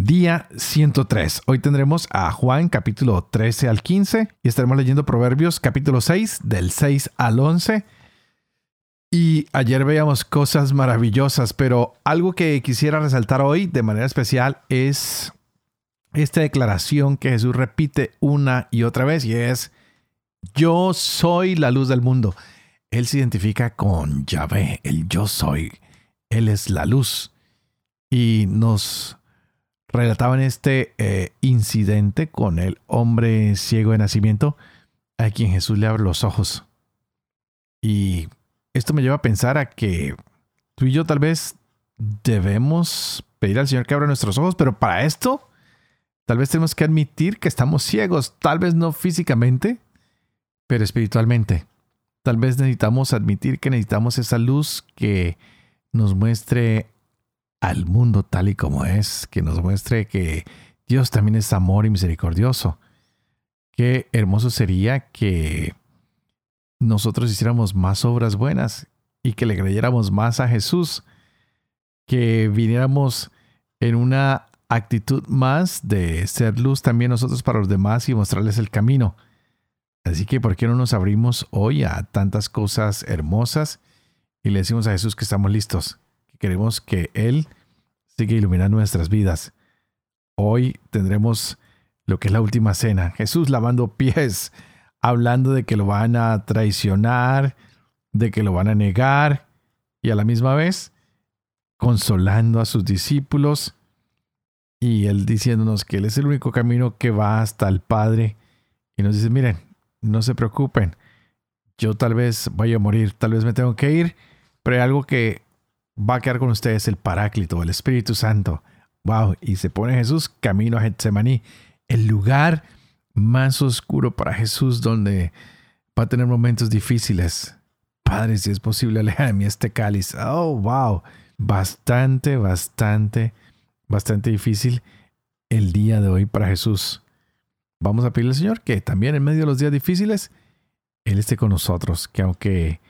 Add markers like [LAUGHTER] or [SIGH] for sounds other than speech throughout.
Día 103. Hoy tendremos a Juan capítulo 13 al 15 y estaremos leyendo Proverbios capítulo 6 del 6 al 11. Y ayer veíamos cosas maravillosas, pero algo que quisiera resaltar hoy de manera especial es esta declaración que Jesús repite una y otra vez y es, yo soy la luz del mundo. Él se identifica con Yahvé, el yo soy. Él es la luz. Y nos relataban este eh, incidente con el hombre ciego de nacimiento a quien Jesús le abre los ojos. Y esto me lleva a pensar a que tú y yo tal vez debemos pedir al Señor que abra nuestros ojos, pero para esto tal vez tenemos que admitir que estamos ciegos, tal vez no físicamente, pero espiritualmente. Tal vez necesitamos admitir que necesitamos esa luz que nos muestre al mundo tal y como es, que nos muestre que Dios también es amor y misericordioso. Qué hermoso sería que nosotros hiciéramos más obras buenas y que le creyéramos más a Jesús, que viniéramos en una actitud más de ser luz también nosotros para los demás y mostrarles el camino. Así que, ¿por qué no nos abrimos hoy a tantas cosas hermosas y le decimos a Jesús que estamos listos? Queremos que Él siga iluminando nuestras vidas. Hoy tendremos lo que es la última cena. Jesús lavando [LAUGHS] pies, hablando de que lo van a traicionar, de que lo van a negar y a la misma vez consolando a sus discípulos y él diciéndonos que él es el único camino que va hasta el Padre y nos dice, miren, no se preocupen, yo tal vez vaya a morir, tal vez me tengo que ir, pero hay algo que va a quedar con ustedes el Paráclito, el Espíritu Santo. Wow, y se pone Jesús camino a Getsemaní, el lugar más oscuro para Jesús donde va a tener momentos difíciles. Padre, si es posible, aleja de mí este cáliz. Oh, wow. Bastante, bastante, bastante difícil el día de hoy para Jesús. Vamos a pedirle al Señor que también en medio de los días difíciles, Él esté con nosotros, que aunque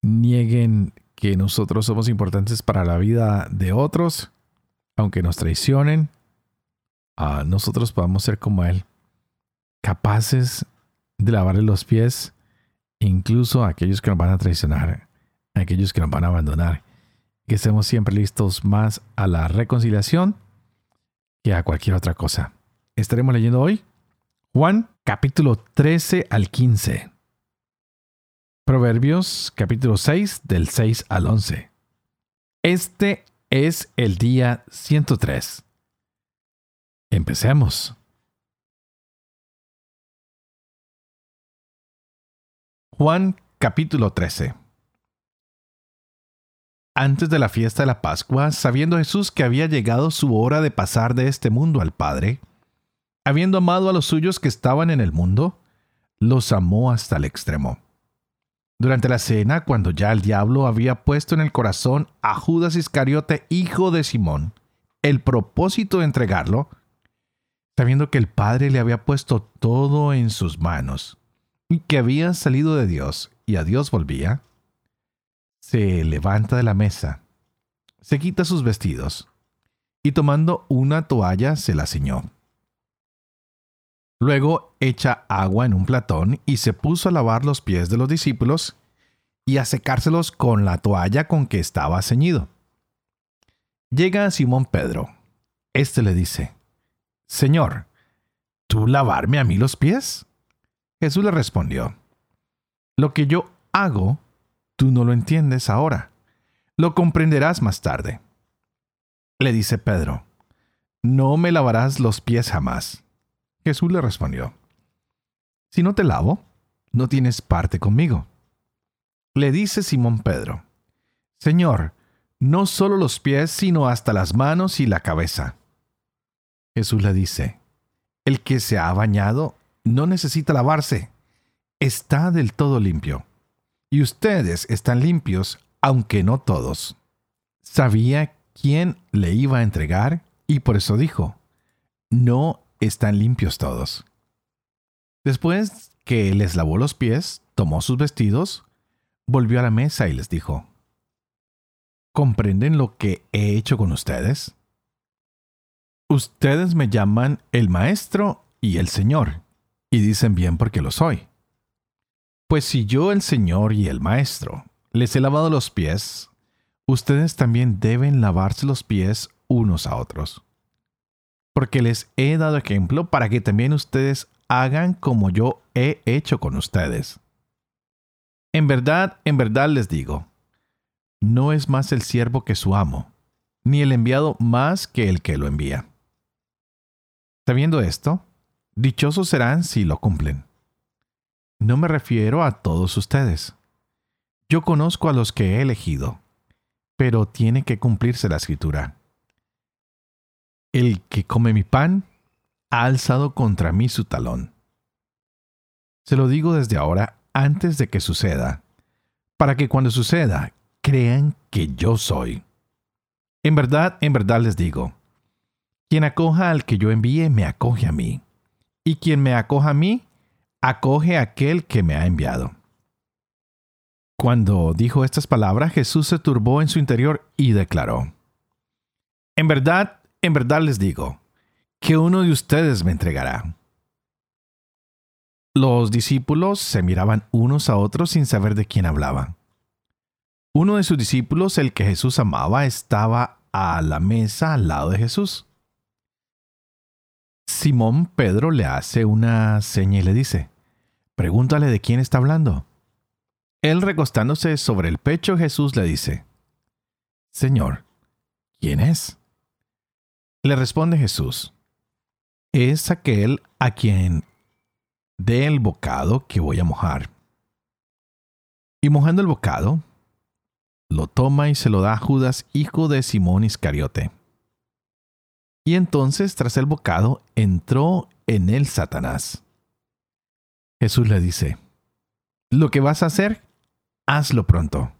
nieguen que nosotros somos importantes para la vida de otros, aunque nos traicionen, nosotros podamos ser como Él, capaces de lavarle los pies, incluso a aquellos que nos van a traicionar, a aquellos que nos van a abandonar, que estemos siempre listos más a la reconciliación que a cualquier otra cosa. Estaremos leyendo hoy Juan capítulo 13 al 15. Proverbios capítulo 6 del 6 al 11. Este es el día 103. Empecemos. Juan capítulo 13. Antes de la fiesta de la Pascua, sabiendo Jesús que había llegado su hora de pasar de este mundo al Padre, habiendo amado a los suyos que estaban en el mundo, los amó hasta el extremo. Durante la cena, cuando ya el diablo había puesto en el corazón a Judas Iscariote, hijo de Simón, el propósito de entregarlo, sabiendo que el Padre le había puesto todo en sus manos y que había salido de Dios y a Dios volvía, se levanta de la mesa, se quita sus vestidos y tomando una toalla se la ciñó. Luego echa agua en un platón y se puso a lavar los pies de los discípulos y a secárselos con la toalla con que estaba ceñido. Llega Simón Pedro. Este le dice, Señor, ¿tú lavarme a mí los pies? Jesús le respondió, Lo que yo hago, tú no lo entiendes ahora, lo comprenderás más tarde. Le dice Pedro, No me lavarás los pies jamás. Jesús le respondió, Si no te lavo, no tienes parte conmigo. Le dice Simón Pedro, Señor, no solo los pies, sino hasta las manos y la cabeza. Jesús le dice, el que se ha bañado no necesita lavarse, está del todo limpio. Y ustedes están limpios, aunque no todos. Sabía quién le iba a entregar y por eso dijo, no están limpios todos. Después que les lavó los pies, tomó sus vestidos, volvió a la mesa y les dijo, ¿comprenden lo que he hecho con ustedes? Ustedes me llaman el Maestro y el Señor, y dicen bien porque lo soy. Pues si yo el Señor y el Maestro les he lavado los pies, ustedes también deben lavarse los pies unos a otros. Porque les he dado ejemplo para que también ustedes hagan como yo he hecho con ustedes. En verdad, en verdad les digo, no es más el siervo que su amo, ni el enviado más que el que lo envía. Sabiendo esto, dichosos serán si lo cumplen. No me refiero a todos ustedes. Yo conozco a los que he elegido, pero tiene que cumplirse la escritura. El que come mi pan ha alzado contra mí su talón. Se lo digo desde ahora antes de que suceda, para que cuando suceda crean que yo soy. En verdad, en verdad les digo, quien acoja al que yo envíe, me acoge a mí. Y quien me acoja a mí, acoge a aquel que me ha enviado. Cuando dijo estas palabras, Jesús se turbó en su interior y declaró, En verdad, en verdad les digo, que uno de ustedes me entregará. Los discípulos se miraban unos a otros sin saber de quién hablaba. Uno de sus discípulos, el que Jesús amaba, estaba a la mesa al lado de Jesús. Simón Pedro le hace una seña y le dice, pregúntale de quién está hablando. Él recostándose sobre el pecho, Jesús le dice, Señor, ¿quién es? Le responde Jesús, es aquel a quien dé el bocado que voy a mojar. Y mojando el bocado, lo toma y se lo da a Judas, hijo de Simón Iscariote. Y entonces, tras el bocado, entró en él Satanás. Jesús le dice, Lo que vas a hacer, hazlo pronto.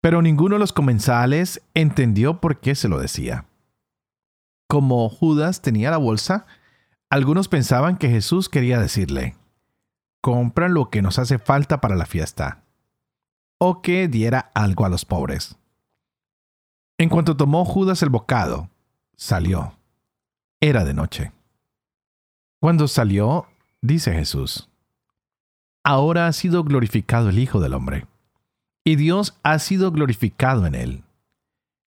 Pero ninguno de los comensales entendió por qué se lo decía. Como Judas tenía la bolsa, algunos pensaban que Jesús quería decirle, compra lo que nos hace falta para la fiesta, o que diera algo a los pobres. En cuanto tomó Judas el bocado, salió. Era de noche. Cuando salió, dice Jesús, ahora ha sido glorificado el Hijo del Hombre, y Dios ha sido glorificado en él.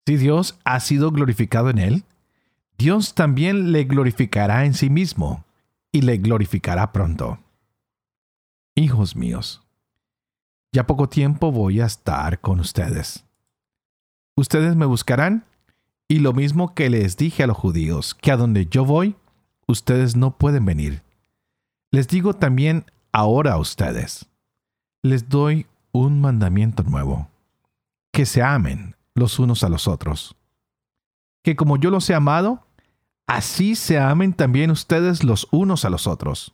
Si Dios ha sido glorificado en él, Dios también le glorificará en sí mismo y le glorificará pronto. Hijos míos, ya poco tiempo voy a estar con ustedes. Ustedes me buscarán y lo mismo que les dije a los judíos, que a donde yo voy, ustedes no pueden venir. Les digo también ahora a ustedes, les doy un mandamiento nuevo, que se amen los unos a los otros. Que como yo los he amado, así se amen también ustedes los unos a los otros.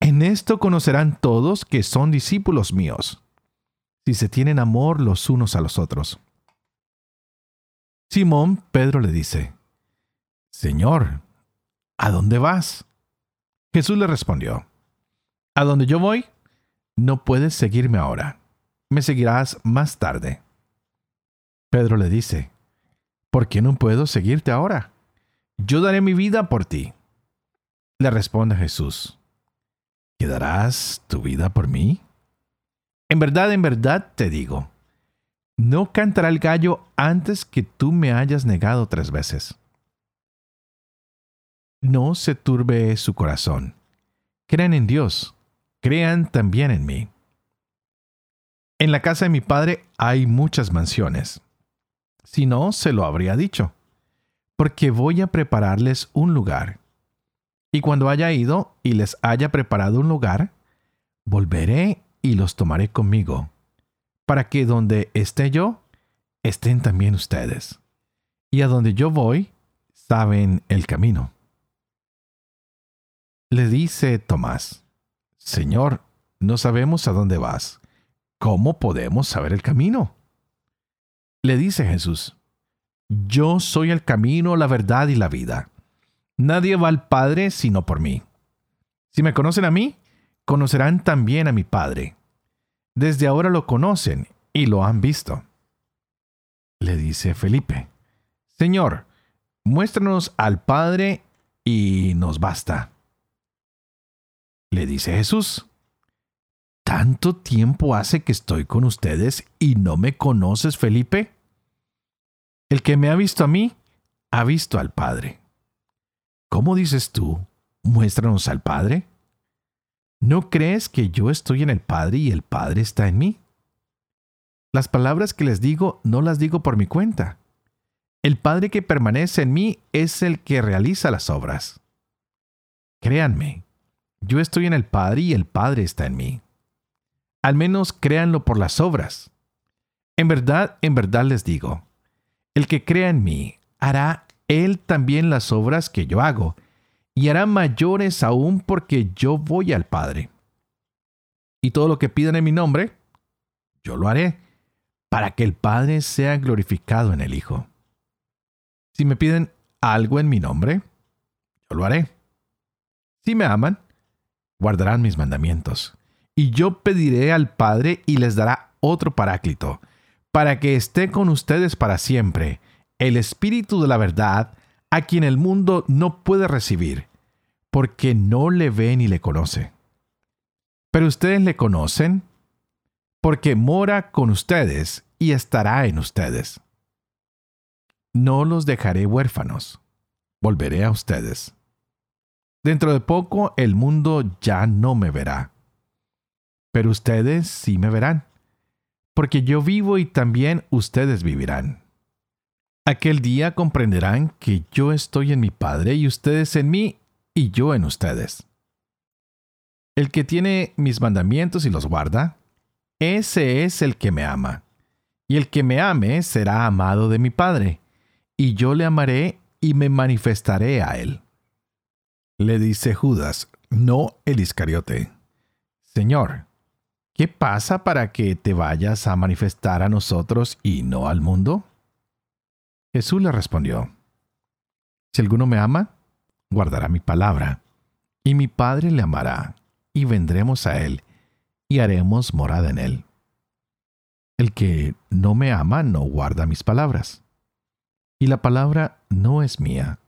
En esto conocerán todos que son discípulos míos, si se tienen amor los unos a los otros. Simón Pedro le dice, Señor, ¿a dónde vas? Jesús le respondió, A donde yo voy, no puedes seguirme ahora, me seguirás más tarde. Pedro le dice, ¿por qué no puedo seguirte ahora? Yo daré mi vida por ti. Le responde Jesús, ¿quedarás tu vida por mí? En verdad, en verdad te digo, no cantará el gallo antes que tú me hayas negado tres veces. No se turbe su corazón. Crean en Dios, crean también en mí. En la casa de mi padre hay muchas mansiones. Si no, se lo habría dicho porque voy a prepararles un lugar. Y cuando haya ido y les haya preparado un lugar, volveré y los tomaré conmigo, para que donde esté yo, estén también ustedes. Y a donde yo voy, saben el camino. Le dice Tomás, Señor, no sabemos a dónde vas. ¿Cómo podemos saber el camino? Le dice Jesús, Yo soy el camino, la verdad y la vida. Nadie va al Padre sino por mí. Si me conocen a mí, conocerán también a mi Padre. Desde ahora lo conocen y lo han visto. Le dice Felipe, Señor, muéstranos al Padre y nos basta. Le dice Jesús, ¿tanto tiempo hace que estoy con ustedes y no me conoces, Felipe? El que me ha visto a mí, ha visto al Padre. ¿Cómo dices tú, muéstranos al Padre? ¿No crees que yo estoy en el Padre y el Padre está en mí? Las palabras que les digo no las digo por mi cuenta. El Padre que permanece en mí es el que realiza las obras. Créanme, yo estoy en el Padre y el Padre está en mí. Al menos créanlo por las obras. En verdad, en verdad les digo, el que crea en mí hará él también las obras que yo hago, y hará mayores aún porque yo voy al Padre. Y todo lo que pidan en mi nombre, yo lo haré, para que el Padre sea glorificado en el Hijo. Si me piden algo en mi nombre, yo lo haré. Si me aman, guardarán mis mandamientos. Y yo pediré al Padre y les dará otro paráclito, para que esté con ustedes para siempre, el Espíritu de la verdad, a quien el mundo no puede recibir, porque no le ve ni le conoce. Pero ustedes le conocen, porque mora con ustedes y estará en ustedes. No los dejaré huérfanos, volveré a ustedes. Dentro de poco el mundo ya no me verá, pero ustedes sí me verán, porque yo vivo y también ustedes vivirán. Aquel día comprenderán que yo estoy en mi Padre y ustedes en mí y yo en ustedes. El que tiene mis mandamientos y los guarda, ese es el que me ama. Y el que me ame será amado de mi Padre, y yo le amaré y me manifestaré a él. Le dice Judas, no el Iscariote. Señor, ¿qué pasa para que te vayas a manifestar a nosotros y no al mundo? Jesús le respondió, Si alguno me ama, guardará mi palabra, y mi Padre le amará, y vendremos a él, y haremos morada en él. El que no me ama no guarda mis palabras. Y la palabra no es mía,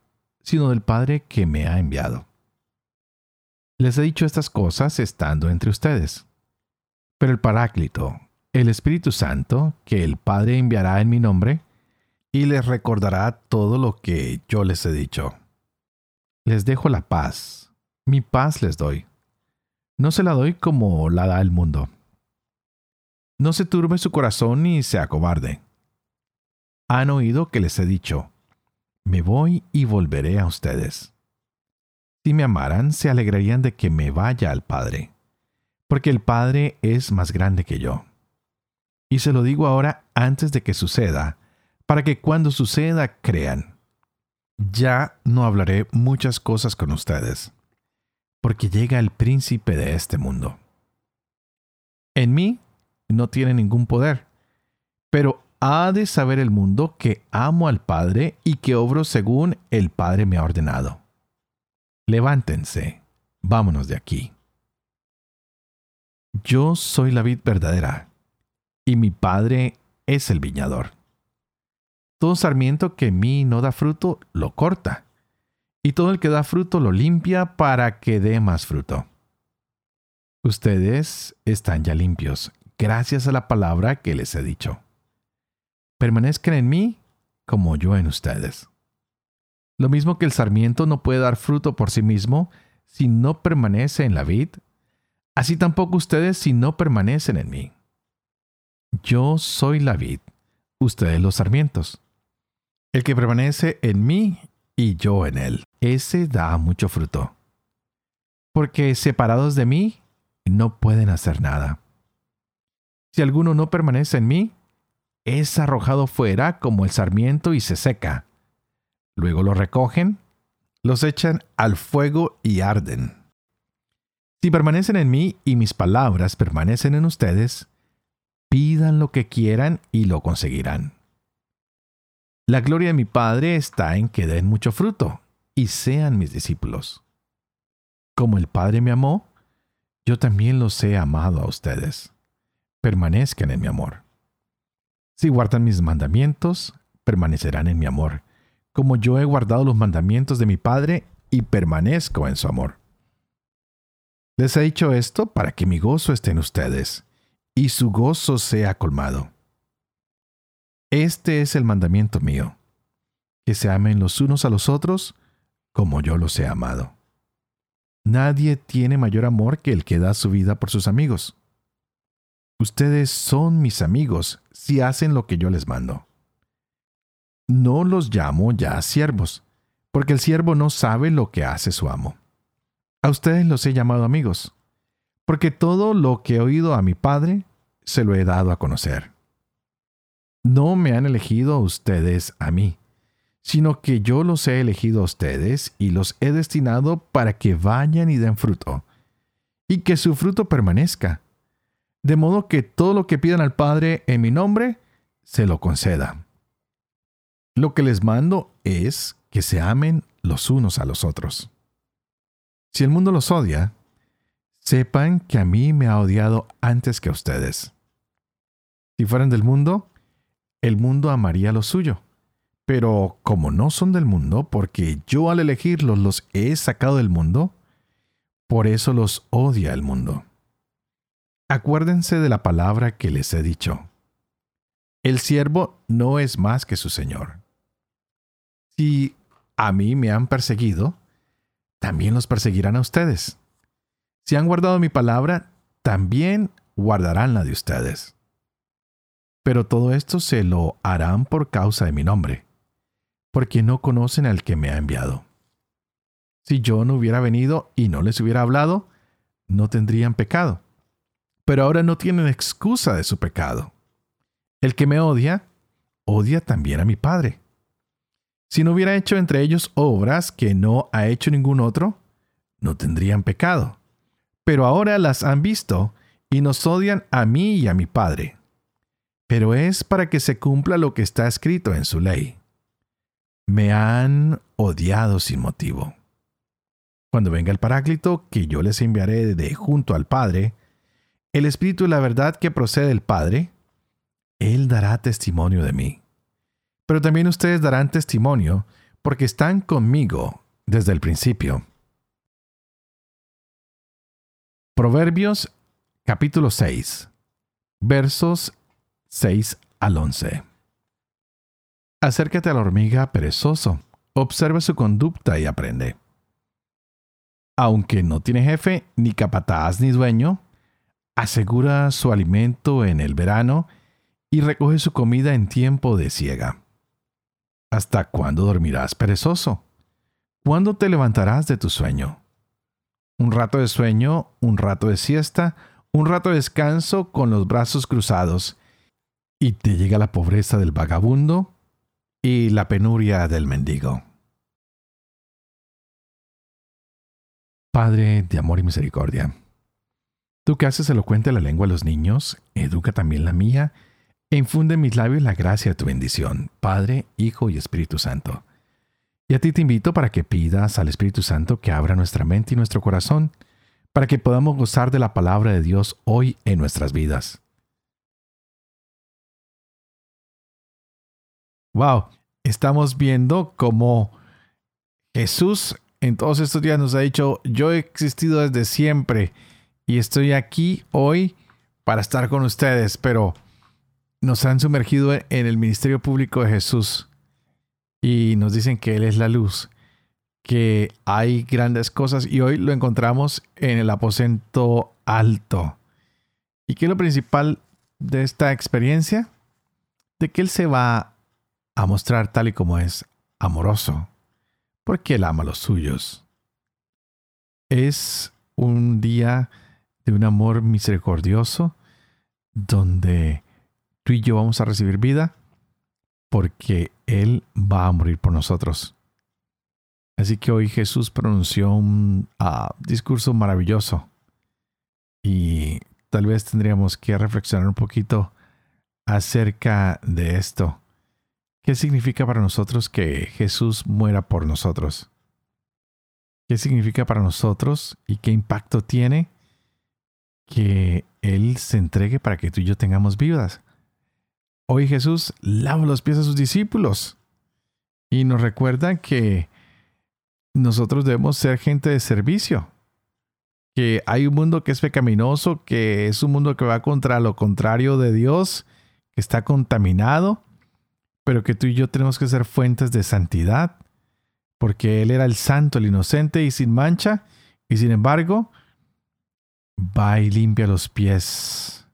sino del Padre que me ha enviado. Les he dicho estas cosas estando entre ustedes. Pero el Paráclito, el Espíritu Santo, que el Padre enviará en mi nombre, y les recordará todo lo que yo les he dicho. Les dejo la paz, mi paz les doy. No se la doy como la da el mundo. No se turbe su corazón ni se acobarde. Han oído que les he dicho, me voy y volveré a ustedes. Si me amaran, se alegrarían de que me vaya al Padre, porque el Padre es más grande que yo. Y se lo digo ahora antes de que suceda, para que cuando suceda crean. Ya no hablaré muchas cosas con ustedes, porque llega el príncipe de este mundo. En mí no tiene ningún poder, pero ha de saber el mundo que amo al Padre y que obro según el Padre me ha ordenado. Levántense, vámonos de aquí. Yo soy la vid verdadera, y mi Padre es el viñador. Todo sarmiento que en mí no da fruto, lo corta. Y todo el que da fruto lo limpia para que dé más fruto. Ustedes están ya limpios, gracias a la palabra que les he dicho. Permanezcan en mí como yo en ustedes. Lo mismo que el sarmiento no puede dar fruto por sí mismo si no permanece en la vid, así tampoco ustedes si no permanecen en mí. Yo soy la vid, ustedes los sarmientos. El que permanece en mí y yo en él, ese da mucho fruto. Porque separados de mí, no pueden hacer nada. Si alguno no permanece en mí, es arrojado fuera como el sarmiento y se seca. luego los recogen, los echan al fuego y arden. Si permanecen en mí y mis palabras permanecen en ustedes, pidan lo que quieran y lo conseguirán. La gloria de mi Padre está en que den mucho fruto y sean mis discípulos. Como el Padre me amó, yo también los he amado a ustedes. Permanezcan en mi amor. Si guardan mis mandamientos, permanecerán en mi amor, como yo he guardado los mandamientos de mi Padre y permanezco en su amor. Les he dicho esto para que mi gozo esté en ustedes y su gozo sea colmado. Este es el mandamiento mío, que se amen los unos a los otros como yo los he amado. Nadie tiene mayor amor que el que da su vida por sus amigos. Ustedes son mis amigos si hacen lo que yo les mando. No los llamo ya siervos, porque el siervo no sabe lo que hace su amo. A ustedes los he llamado amigos, porque todo lo que he oído a mi Padre se lo he dado a conocer. No me han elegido ustedes a mí, sino que yo los he elegido a ustedes y los he destinado para que vayan y den fruto, y que su fruto permanezca, de modo que todo lo que pidan al Padre en mi nombre, se lo conceda. Lo que les mando es que se amen los unos a los otros. Si el mundo los odia, sepan que a mí me ha odiado antes que a ustedes. Si fueran del mundo, el mundo amaría lo suyo. Pero como no son del mundo, porque yo al elegirlos los he sacado del mundo, por eso los odia el mundo. Acuérdense de la palabra que les he dicho. El siervo no es más que su Señor. Si a mí me han perseguido, también los perseguirán a ustedes. Si han guardado mi palabra, también guardarán la de ustedes. Pero todo esto se lo harán por causa de mi nombre, porque no conocen al que me ha enviado. Si yo no hubiera venido y no les hubiera hablado, no tendrían pecado. Pero ahora no tienen excusa de su pecado. El que me odia, odia también a mi Padre. Si no hubiera hecho entre ellos obras que no ha hecho ningún otro, no tendrían pecado. Pero ahora las han visto y nos odian a mí y a mi Padre. Pero es para que se cumpla lo que está escrito en su ley me han odiado sin motivo. Cuando venga el Paráclito, que yo les enviaré de junto al Padre, el Espíritu de la verdad que procede del Padre, Él dará testimonio de mí. Pero también ustedes darán testimonio porque están conmigo desde el principio. Proverbios capítulo 6, versos 6 al 11. Acércate a la hormiga perezoso, observa su conducta y aprende. Aunque no tiene jefe, ni capataz ni dueño, asegura su alimento en el verano y recoge su comida en tiempo de siega. ¿Hasta cuándo dormirás perezoso? ¿Cuándo te levantarás de tu sueño? Un rato de sueño, un rato de siesta, un rato de descanso con los brazos cruzados, y te llega la pobreza del vagabundo y la penuria del mendigo. Padre de amor y misericordia, tú que haces elocuente la lengua a los niños, educa también la mía, infunde en mis labios la gracia de tu bendición, Padre, Hijo y Espíritu Santo. Y a ti te invito para que pidas al Espíritu Santo que abra nuestra mente y nuestro corazón, para que podamos gozar de la palabra de Dios hoy en nuestras vidas. Wow, estamos viendo cómo Jesús en todos estos días nos ha dicho, yo he existido desde siempre y estoy aquí hoy para estar con ustedes, pero nos han sumergido en el ministerio público de Jesús y nos dicen que Él es la luz, que hay grandes cosas y hoy lo encontramos en el aposento alto. ¿Y qué es lo principal de esta experiencia? De que Él se va a mostrar tal y como es, amoroso, porque Él ama a los suyos. Es un día de un amor misericordioso donde tú y yo vamos a recibir vida porque Él va a morir por nosotros. Así que hoy Jesús pronunció un ah, discurso maravilloso y tal vez tendríamos que reflexionar un poquito acerca de esto. ¿Qué significa para nosotros que Jesús muera por nosotros? ¿Qué significa para nosotros y qué impacto tiene que Él se entregue para que tú y yo tengamos vidas? Hoy Jesús lava los pies a sus discípulos y nos recuerda que nosotros debemos ser gente de servicio. Que hay un mundo que es pecaminoso, que es un mundo que va contra lo contrario de Dios, que está contaminado, pero que tú y yo tenemos que ser fuentes de santidad, porque Él era el santo, el inocente y sin mancha, y sin embargo, va y limpia los pies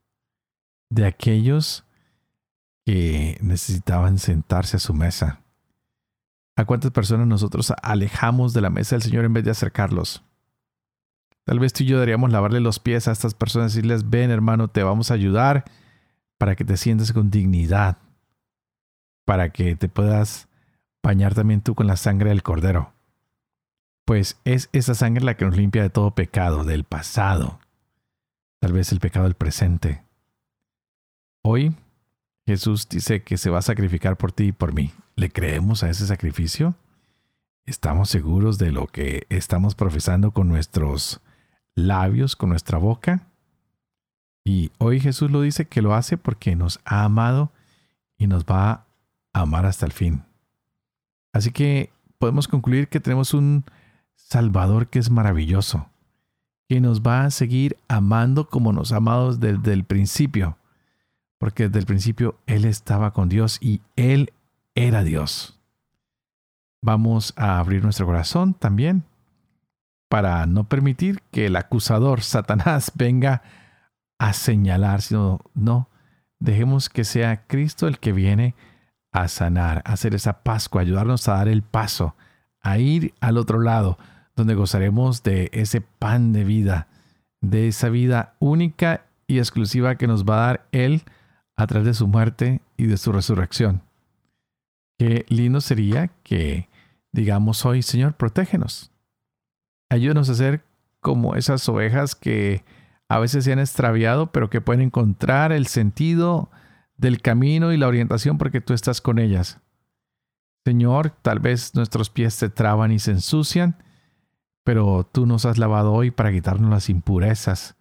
de aquellos que necesitaban sentarse a su mesa. ¿A cuántas personas nosotros alejamos de la mesa del Señor en vez de acercarlos? Tal vez tú y yo deberíamos lavarle los pies a estas personas y decirles, ven hermano, te vamos a ayudar para que te sientas con dignidad, para que te puedas bañar también tú con la sangre del cordero. Pues es esa sangre la que nos limpia de todo pecado, del pasado, tal vez el pecado del presente. Hoy Jesús dice que se va a sacrificar por ti y por mí. ¿Le creemos a ese sacrificio? ¿Estamos seguros de lo que estamos profesando con nuestros labios, con nuestra boca? Y hoy Jesús lo dice que lo hace porque nos ha amado y nos va a amar hasta el fin. Así que podemos concluir que tenemos un Salvador que es maravilloso, que nos va a seguir amando como nos ha amado desde el principio porque desde el principio Él estaba con Dios y Él era Dios. Vamos a abrir nuestro corazón también para no permitir que el acusador, Satanás, venga a señalar, sino no, dejemos que sea Cristo el que viene a sanar, a hacer esa Pascua, ayudarnos a dar el paso, a ir al otro lado, donde gozaremos de ese pan de vida, de esa vida única y exclusiva que nos va a dar Él a través de su muerte y de su resurrección. Qué lindo sería que digamos hoy, Señor, protégenos. Ayúdanos a ser como esas ovejas que a veces se han extraviado, pero que pueden encontrar el sentido del camino y la orientación porque tú estás con ellas. Señor, tal vez nuestros pies se traban y se ensucian, pero tú nos has lavado hoy para quitarnos las impurezas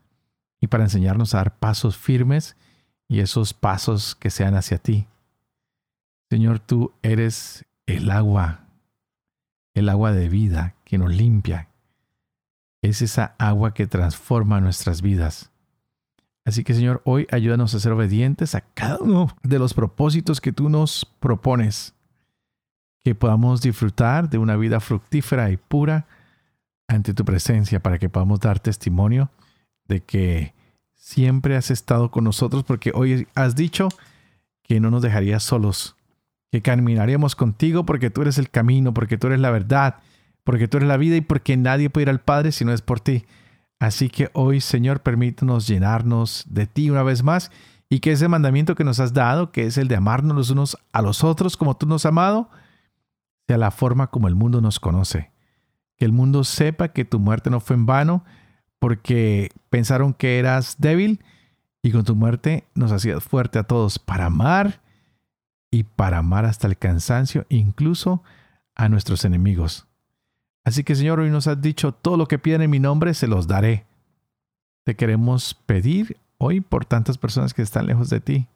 y para enseñarnos a dar pasos firmes y esos pasos que sean hacia ti. Señor, tú eres el agua, el agua de vida que nos limpia. Es esa agua que transforma nuestras vidas. Así que Señor, hoy ayúdanos a ser obedientes a cada uno de los propósitos que tú nos propones. Que podamos disfrutar de una vida fructífera y pura ante tu presencia para que podamos dar testimonio de que siempre has estado con nosotros porque hoy has dicho que no nos dejarías solos, que caminaríamos contigo porque tú eres el camino, porque tú eres la verdad, porque tú eres la vida y porque nadie puede ir al Padre si no es por ti. Así que hoy, Señor, permítanos llenarnos de ti una vez más y que ese mandamiento que nos has dado, que es el de amarnos los unos a los otros como tú nos has amado, sea la forma como el mundo nos conoce. Que el mundo sepa que tu muerte no fue en vano, porque pensaron que eras débil y con tu muerte nos hacías fuerte a todos para amar y para amar hasta el cansancio, incluso a nuestros enemigos. Así que Señor, hoy nos has dicho, todo lo que piden en mi nombre se los daré. Te queremos pedir hoy por tantas personas que están lejos de ti,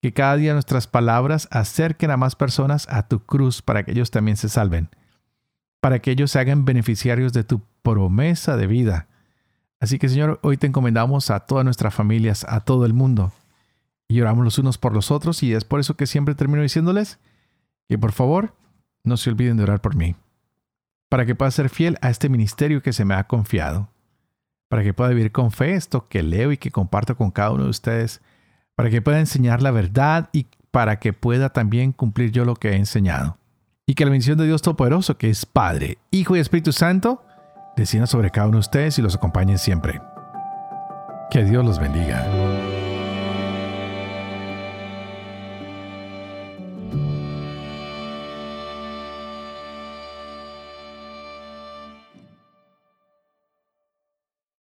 que cada día nuestras palabras acerquen a más personas a tu cruz para que ellos también se salven, para que ellos se hagan beneficiarios de tu promesa de vida Así que Señor, hoy te encomendamos a todas nuestras familias, a todo el mundo. Y oramos los unos por los otros y es por eso que siempre termino diciéndoles que por favor no se olviden de orar por mí. Para que pueda ser fiel a este ministerio que se me ha confiado. Para que pueda vivir con fe esto que leo y que comparto con cada uno de ustedes. Para que pueda enseñar la verdad y para que pueda también cumplir yo lo que he enseñado. Y que la bendición de Dios Todopoderoso, que es Padre, Hijo y Espíritu Santo, descienda sobre cada uno de ustedes y los acompañen siempre. Que Dios los bendiga.